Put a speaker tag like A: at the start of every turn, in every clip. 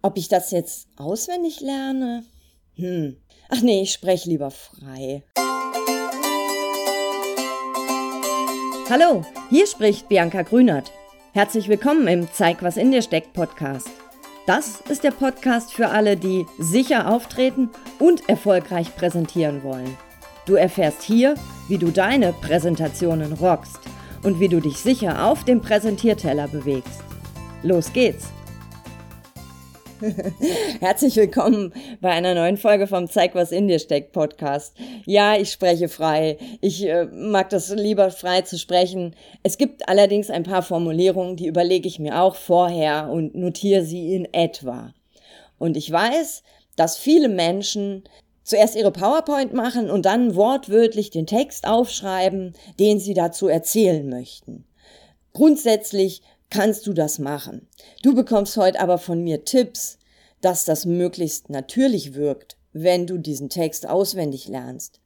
A: Ob ich das jetzt auswendig lerne? Hm. Ach nee, ich spreche lieber frei. Hallo, hier spricht Bianca Grünert. Herzlich willkommen im Zeig, was in dir steckt Podcast. Das ist der Podcast für alle, die sicher auftreten und erfolgreich präsentieren wollen. Du erfährst hier, wie du deine Präsentationen rockst und wie du dich sicher auf dem Präsentierteller bewegst. Los geht's! Herzlich willkommen bei einer neuen Folge vom Zeig, was in dir steckt Podcast. Ja, ich spreche frei. Ich äh, mag das lieber frei zu sprechen. Es gibt allerdings ein paar Formulierungen, die überlege ich mir auch vorher und notiere sie in etwa. Und ich weiß, dass viele Menschen zuerst ihre PowerPoint machen und dann wortwörtlich den Text aufschreiben, den sie dazu erzählen möchten. Grundsätzlich kannst du das machen. Du bekommst heute aber von mir Tipps, dass das möglichst natürlich wirkt, wenn du diesen Text auswendig lernst.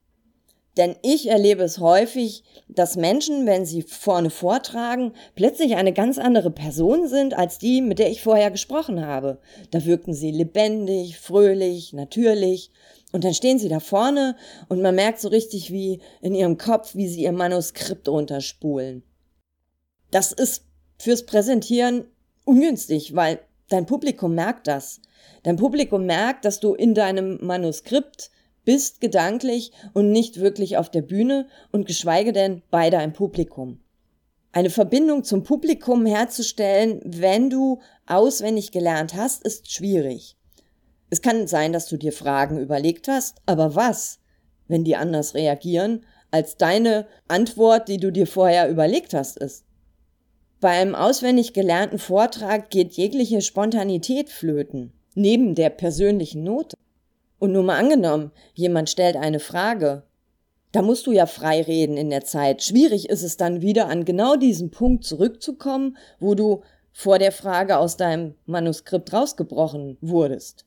A: Denn ich erlebe es häufig, dass Menschen, wenn sie vorne vortragen, plötzlich eine ganz andere Person sind als die, mit der ich vorher gesprochen habe. Da wirkten sie lebendig, fröhlich, natürlich. Und dann stehen sie da vorne und man merkt so richtig wie in ihrem Kopf, wie sie ihr Manuskript runterspulen. Das ist fürs Präsentieren ungünstig, weil dein Publikum merkt das. Dein Publikum merkt, dass du in deinem Manuskript bist gedanklich und nicht wirklich auf der Bühne und geschweige denn bei deinem Publikum. Eine Verbindung zum Publikum herzustellen, wenn du auswendig gelernt hast, ist schwierig. Es kann sein, dass du dir Fragen überlegt hast, aber was, wenn die anders reagieren, als deine Antwort, die du dir vorher überlegt hast, ist? Beim auswendig gelernten Vortrag geht jegliche Spontanität flöten, neben der persönlichen Note. Und nur mal angenommen, jemand stellt eine Frage. Da musst du ja frei reden in der Zeit. Schwierig ist es dann wieder an genau diesen Punkt zurückzukommen, wo du vor der Frage aus deinem Manuskript rausgebrochen wurdest.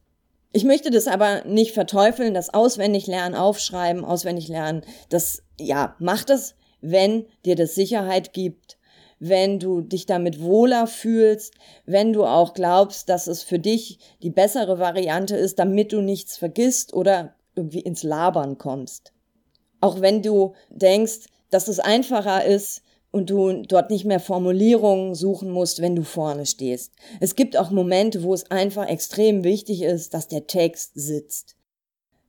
A: Ich möchte das aber nicht verteufeln, das auswendig lernen, aufschreiben, auswendig lernen. Das, ja, mach das, wenn dir das Sicherheit gibt wenn du dich damit wohler fühlst, wenn du auch glaubst, dass es für dich die bessere Variante ist, damit du nichts vergisst oder irgendwie ins Labern kommst. Auch wenn du denkst, dass es einfacher ist und du dort nicht mehr Formulierungen suchen musst, wenn du vorne stehst. Es gibt auch Momente, wo es einfach extrem wichtig ist, dass der Text sitzt.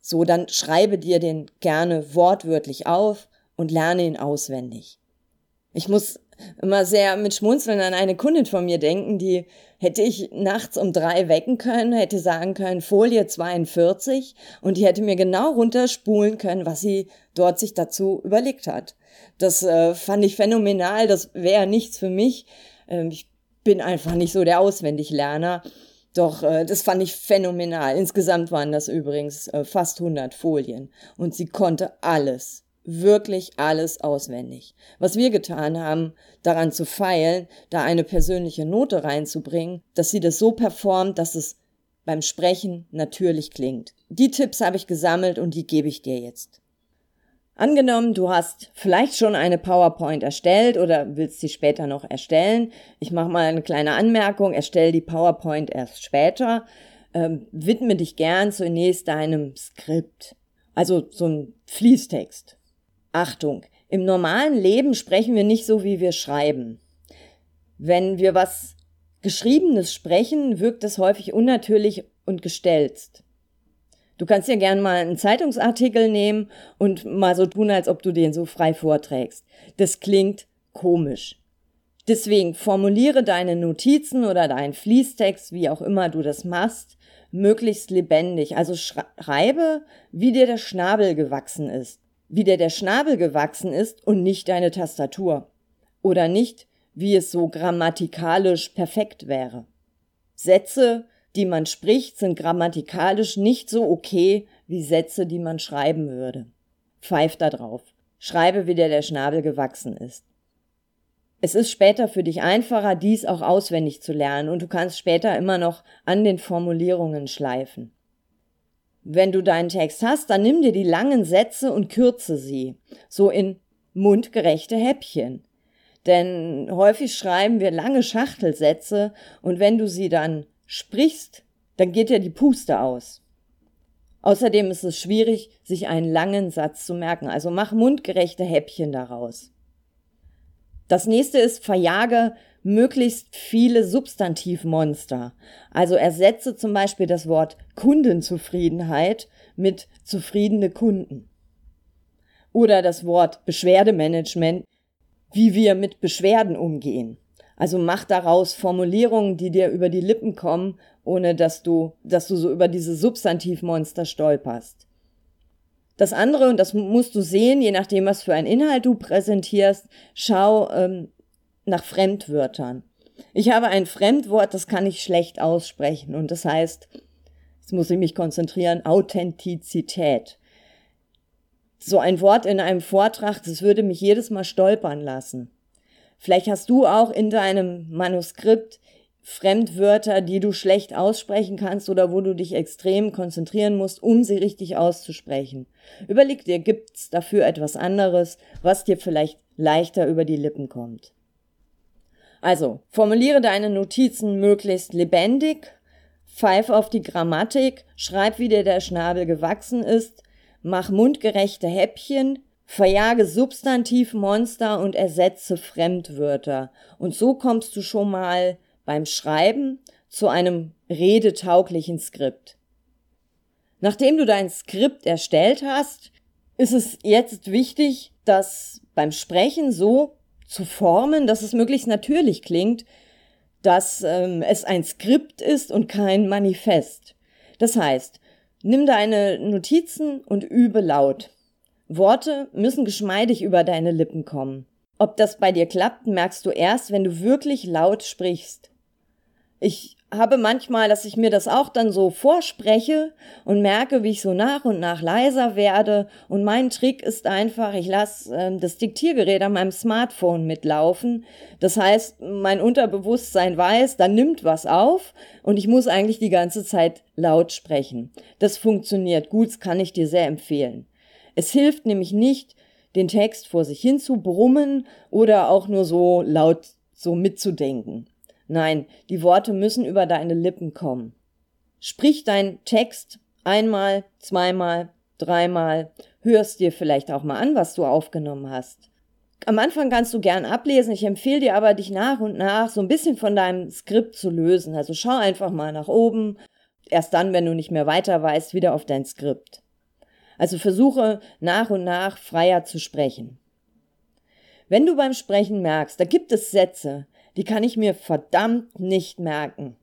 A: So, dann schreibe dir den gerne wortwörtlich auf und lerne ihn auswendig. Ich muss immer sehr mit Schmunzeln an eine Kundin von mir denken, die hätte ich nachts um drei wecken können, hätte sagen können, Folie 42 und die hätte mir genau runterspulen können, was sie dort sich dazu überlegt hat. Das äh, fand ich phänomenal, das wäre nichts für mich. Ähm, ich bin einfach nicht so der Auswendiglerner. Doch äh, das fand ich phänomenal. Insgesamt waren das übrigens äh, fast 100 Folien und sie konnte alles wirklich alles auswendig. Was wir getan haben, daran zu feilen, da eine persönliche Note reinzubringen, dass sie das so performt, dass es beim Sprechen natürlich klingt. Die Tipps habe ich gesammelt und die gebe ich dir jetzt. Angenommen, du hast vielleicht schon eine PowerPoint erstellt oder willst sie später noch erstellen. Ich mache mal eine kleine Anmerkung, erstell die PowerPoint erst später. Ähm, widme dich gern zunächst deinem Skript. Also so ein Fließtext. Achtung, im normalen Leben sprechen wir nicht so, wie wir schreiben. Wenn wir was Geschriebenes sprechen, wirkt es häufig unnatürlich und gestelzt. Du kannst ja gern mal einen Zeitungsartikel nehmen und mal so tun, als ob du den so frei vorträgst. Das klingt komisch. Deswegen formuliere deine Notizen oder deinen Fließtext, wie auch immer du das machst, möglichst lebendig. Also schreibe, wie dir der Schnabel gewachsen ist wie dir der Schnabel gewachsen ist und nicht deine Tastatur. Oder nicht, wie es so grammatikalisch perfekt wäre. Sätze, die man spricht, sind grammatikalisch nicht so okay wie Sätze, die man schreiben würde. Pfeif da drauf. Schreibe, wie dir der Schnabel gewachsen ist. Es ist später für dich einfacher, dies auch auswendig zu lernen und du kannst später immer noch an den Formulierungen schleifen. Wenn du deinen Text hast, dann nimm dir die langen Sätze und kürze sie, so in mundgerechte Häppchen. Denn häufig schreiben wir lange Schachtelsätze und wenn du sie dann sprichst, dann geht dir die Puste aus. Außerdem ist es schwierig, sich einen langen Satz zu merken, also mach mundgerechte Häppchen daraus. Das nächste ist, verjage möglichst viele Substantivmonster. Also ersetze zum Beispiel das Wort Kundenzufriedenheit mit zufriedene Kunden. Oder das Wort Beschwerdemanagement, wie wir mit Beschwerden umgehen. Also mach daraus Formulierungen, die dir über die Lippen kommen, ohne dass du, dass du so über diese Substantivmonster stolperst. Das andere, und das musst du sehen, je nachdem, was für einen Inhalt du präsentierst, schau ähm, nach Fremdwörtern. Ich habe ein Fremdwort, das kann ich schlecht aussprechen, und das heißt, jetzt muss ich mich konzentrieren, Authentizität. So ein Wort in einem Vortrag, das würde mich jedes Mal stolpern lassen. Vielleicht hast du auch in deinem Manuskript Fremdwörter, die du schlecht aussprechen kannst oder wo du dich extrem konzentrieren musst, um sie richtig auszusprechen. Überleg dir, gibt's dafür etwas anderes, was dir vielleicht leichter über die Lippen kommt. Also, formuliere deine Notizen möglichst lebendig, pfeif auf die Grammatik, schreib, wie dir der Schnabel gewachsen ist, mach mundgerechte Häppchen, Verjage Substantivmonster und ersetze Fremdwörter. Und so kommst du schon mal beim Schreiben zu einem redetauglichen Skript. Nachdem du dein Skript erstellt hast, ist es jetzt wichtig, das beim Sprechen so zu formen, dass es möglichst natürlich klingt, dass ähm, es ein Skript ist und kein Manifest. Das heißt, nimm deine Notizen und übe laut. Worte müssen geschmeidig über deine Lippen kommen. Ob das bei dir klappt, merkst du erst, wenn du wirklich laut sprichst. Ich habe manchmal, dass ich mir das auch dann so vorspreche und merke, wie ich so nach und nach leiser werde. Und mein Trick ist einfach, ich lasse äh, das Diktiergerät an meinem Smartphone mitlaufen. Das heißt, mein Unterbewusstsein weiß, da nimmt was auf und ich muss eigentlich die ganze Zeit laut sprechen. Das funktioniert gut, das kann ich dir sehr empfehlen. Es hilft nämlich nicht, den Text vor sich hin zu brummen oder auch nur so laut so mitzudenken. Nein, die Worte müssen über deine Lippen kommen. Sprich deinen Text einmal, zweimal, dreimal, hörst dir vielleicht auch mal an, was du aufgenommen hast. Am Anfang kannst du gern ablesen, ich empfehle dir aber, dich nach und nach so ein bisschen von deinem Skript zu lösen. Also schau einfach mal nach oben, erst dann, wenn du nicht mehr weiter weißt, wieder auf dein Skript. Also versuche nach und nach freier zu sprechen. Wenn du beim Sprechen merkst, da gibt es Sätze, die kann ich mir verdammt nicht merken,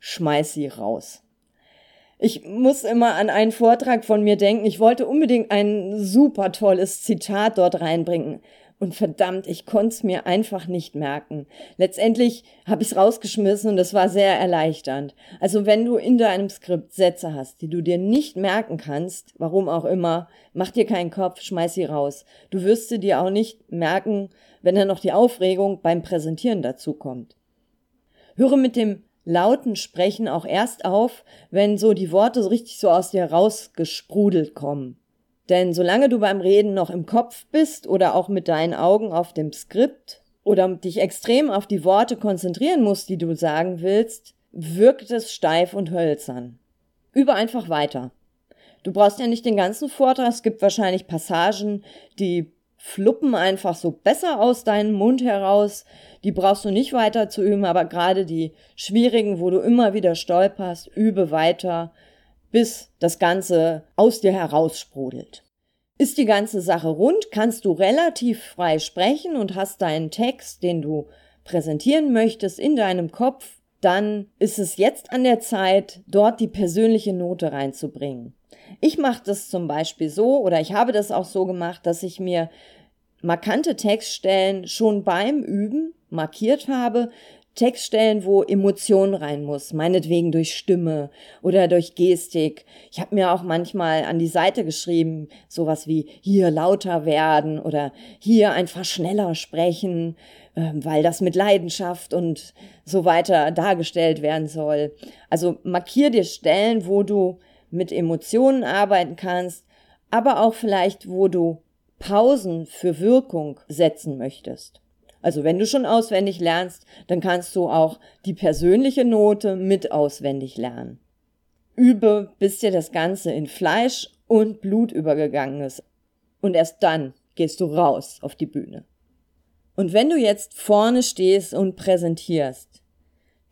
A: schmeiß sie raus. Ich muss immer an einen Vortrag von mir denken. Ich wollte unbedingt ein super tolles Zitat dort reinbringen. Und verdammt, ich konnte es mir einfach nicht merken. Letztendlich habe ich es rausgeschmissen und es war sehr erleichternd. Also wenn du in deinem Skript Sätze hast, die du dir nicht merken kannst, warum auch immer, mach dir keinen Kopf, schmeiß sie raus. Du wirst sie dir auch nicht merken, wenn dann noch die Aufregung beim Präsentieren dazu kommt. Höre mit dem lauten Sprechen auch erst auf, wenn so die Worte so richtig so aus dir rausgesprudelt kommen. Denn solange du beim Reden noch im Kopf bist oder auch mit deinen Augen auf dem Skript oder dich extrem auf die Worte konzentrieren musst, die du sagen willst, wirkt es steif und hölzern. Übe einfach weiter. Du brauchst ja nicht den ganzen Vortrag, es gibt wahrscheinlich Passagen, die fluppen einfach so besser aus deinem Mund heraus, die brauchst du nicht weiter zu üben, aber gerade die schwierigen, wo du immer wieder stolperst, übe weiter, bis das Ganze aus dir heraussprudelt. Ist die ganze Sache rund, kannst du relativ frei sprechen und hast deinen Text, den du präsentieren möchtest, in deinem Kopf, dann ist es jetzt an der Zeit, dort die persönliche Note reinzubringen. Ich mache das zum Beispiel so oder ich habe das auch so gemacht, dass ich mir markante Textstellen schon beim Üben markiert habe, Textstellen, wo Emotion rein muss, meinetwegen durch Stimme oder durch Gestik. Ich habe mir auch manchmal an die Seite geschrieben, sowas wie hier lauter werden oder hier einfach schneller sprechen, ähm, weil das mit Leidenschaft und so weiter dargestellt werden soll. Also markier dir Stellen, wo du mit Emotionen arbeiten kannst, aber auch vielleicht, wo du Pausen für Wirkung setzen möchtest. Also wenn du schon auswendig lernst, dann kannst du auch die persönliche Note mit auswendig lernen. Übe, bis dir das Ganze in Fleisch und Blut übergegangen ist. Und erst dann gehst du raus auf die Bühne. Und wenn du jetzt vorne stehst und präsentierst,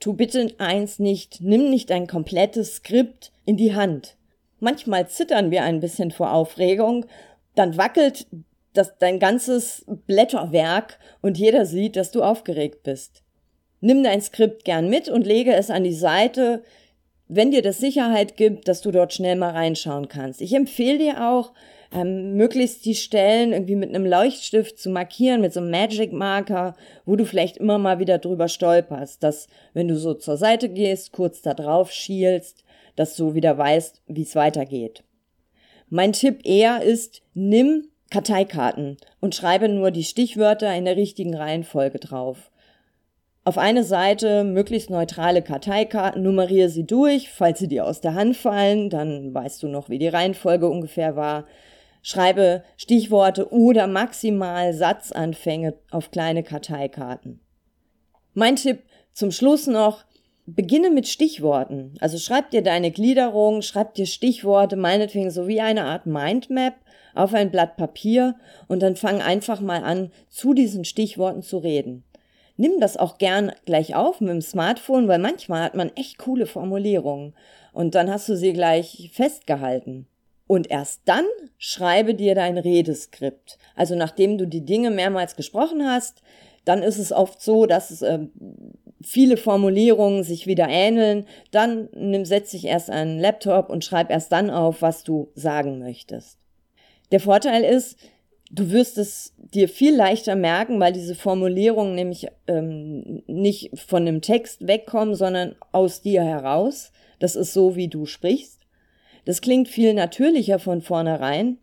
A: tu bitte eins nicht, nimm nicht ein komplettes Skript in die Hand. Manchmal zittern wir ein bisschen vor Aufregung, dann wackelt das, dein ganzes Blätterwerk und jeder sieht, dass du aufgeregt bist. Nimm dein Skript gern mit und lege es an die Seite, wenn dir das Sicherheit gibt, dass du dort schnell mal reinschauen kannst. Ich empfehle dir auch, ähm, möglichst die Stellen irgendwie mit einem Leuchtstift zu markieren, mit so einem Magic Marker, wo du vielleicht immer mal wieder drüber stolperst, dass wenn du so zur Seite gehst, kurz da drauf schielst, dass du wieder weißt, wie es weitergeht. Mein Tipp eher ist, nimm Karteikarten und schreibe nur die Stichwörter in der richtigen Reihenfolge drauf. Auf eine Seite möglichst neutrale Karteikarten, nummeriere sie durch, falls sie dir aus der Hand fallen, dann weißt du noch, wie die Reihenfolge ungefähr war. Schreibe Stichworte oder maximal Satzanfänge auf kleine Karteikarten. Mein Tipp zum Schluss noch, beginne mit Stichworten. Also schreib dir deine Gliederung, schreib dir Stichworte, meinetwegen so wie eine Art Mindmap auf ein Blatt Papier und dann fang einfach mal an, zu diesen Stichworten zu reden. Nimm das auch gern gleich auf mit dem Smartphone, weil manchmal hat man echt coole Formulierungen und dann hast du sie gleich festgehalten. Und erst dann schreibe dir dein Redeskript. Also nachdem du die Dinge mehrmals gesprochen hast, dann ist es oft so, dass es, äh, viele Formulierungen sich wieder ähneln. Dann nimm, setz dich erst einen Laptop und schreib erst dann auf, was du sagen möchtest. Der Vorteil ist, du wirst es dir viel leichter merken, weil diese Formulierungen nämlich ähm, nicht von dem Text wegkommen, sondern aus dir heraus. Das ist so, wie du sprichst. Das klingt viel natürlicher von vornherein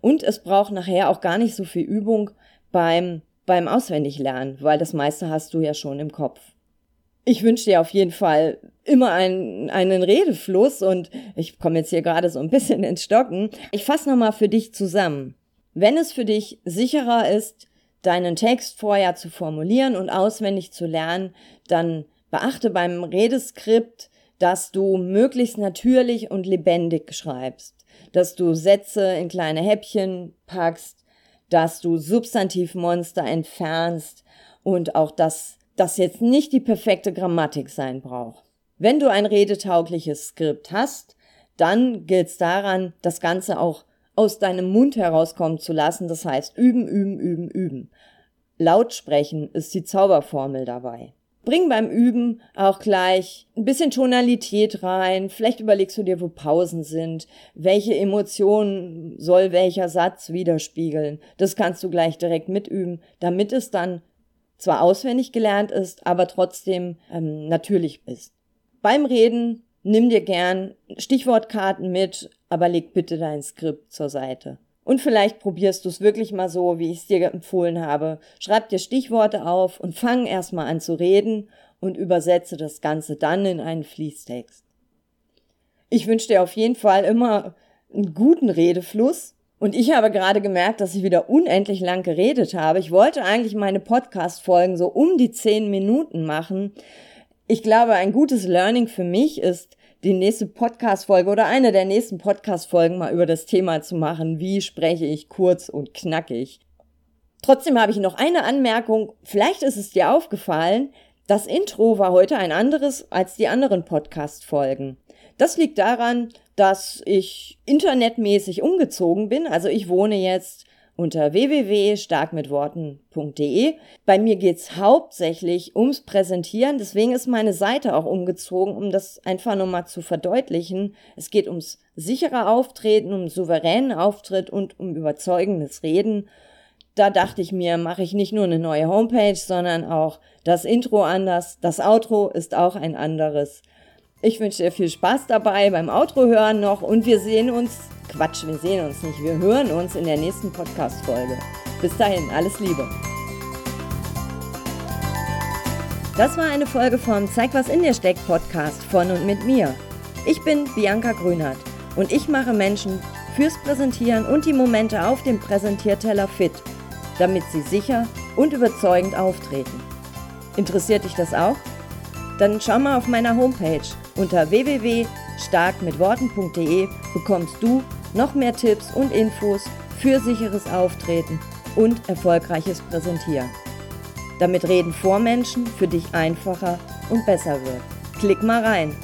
A: und es braucht nachher auch gar nicht so viel Übung beim, beim Auswendiglernen, weil das meiste hast du ja schon im Kopf. Ich wünsche dir auf jeden Fall immer einen, einen Redefluss und ich komme jetzt hier gerade so ein bisschen ins Stocken. Ich fasse nochmal für dich zusammen. Wenn es für dich sicherer ist, deinen Text vorher zu formulieren und auswendig zu lernen, dann beachte beim Redeskript, dass du möglichst natürlich und lebendig schreibst, dass du Sätze in kleine Häppchen packst, dass du Substantivmonster entfernst und auch, dass das jetzt nicht die perfekte Grammatik sein braucht. Wenn du ein redetaugliches Skript hast, dann gilt es daran, das Ganze auch aus deinem Mund herauskommen zu lassen. Das heißt, üben, üben, üben, üben. Lautsprechen ist die Zauberformel dabei. Bring beim Üben auch gleich ein bisschen Tonalität rein. Vielleicht überlegst du dir, wo Pausen sind. Welche Emotionen soll welcher Satz widerspiegeln? Das kannst du gleich direkt mitüben, damit es dann zwar auswendig gelernt ist, aber trotzdem ähm, natürlich ist. Beim Reden nimm dir gern Stichwortkarten mit, aber leg bitte dein Skript zur Seite. Und vielleicht probierst du es wirklich mal so, wie ich es dir empfohlen habe. Schreib dir Stichworte auf und fang erstmal an zu reden und übersetze das Ganze dann in einen Fließtext. Ich wünsche dir auf jeden Fall immer einen guten Redefluss. Und ich habe gerade gemerkt, dass ich wieder unendlich lang geredet habe. Ich wollte eigentlich meine Podcast-Folgen so um die zehn Minuten machen. Ich glaube, ein gutes Learning für mich ist, die nächste Podcast-Folge oder eine der nächsten Podcast-Folgen mal über das Thema zu machen, wie spreche ich kurz und knackig. Trotzdem habe ich noch eine Anmerkung. Vielleicht ist es dir aufgefallen, das Intro war heute ein anderes als die anderen Podcast-Folgen. Das liegt daran, dass ich internetmäßig umgezogen bin. Also ich wohne jetzt unter www.starkmitworten.de. Bei mir geht's hauptsächlich ums Präsentieren, deswegen ist meine Seite auch umgezogen, um das einfach nochmal zu verdeutlichen. Es geht ums sichere Auftreten, um souveränen Auftritt und um überzeugendes Reden. Da dachte ich mir, mache ich nicht nur eine neue Homepage, sondern auch das Intro anders. Das Outro ist auch ein anderes. Ich wünsche dir viel Spaß dabei beim Outro hören noch und wir sehen uns Quatsch, wir sehen uns nicht. Wir hören uns in der nächsten Podcast-Folge. Bis dahin, alles Liebe. Das war eine Folge vom Zeig, was in dir steckt Podcast von und mit mir. Ich bin Bianca Grünert und ich mache Menschen fürs Präsentieren und die Momente auf dem Präsentierteller fit, damit sie sicher und überzeugend auftreten. Interessiert dich das auch? Dann schau mal auf meiner Homepage unter www starkmitworten.de bekommst du noch mehr Tipps und Infos für sicheres Auftreten und erfolgreiches Präsentieren. Damit Reden vor Menschen für dich einfacher und besser wird. Klick mal rein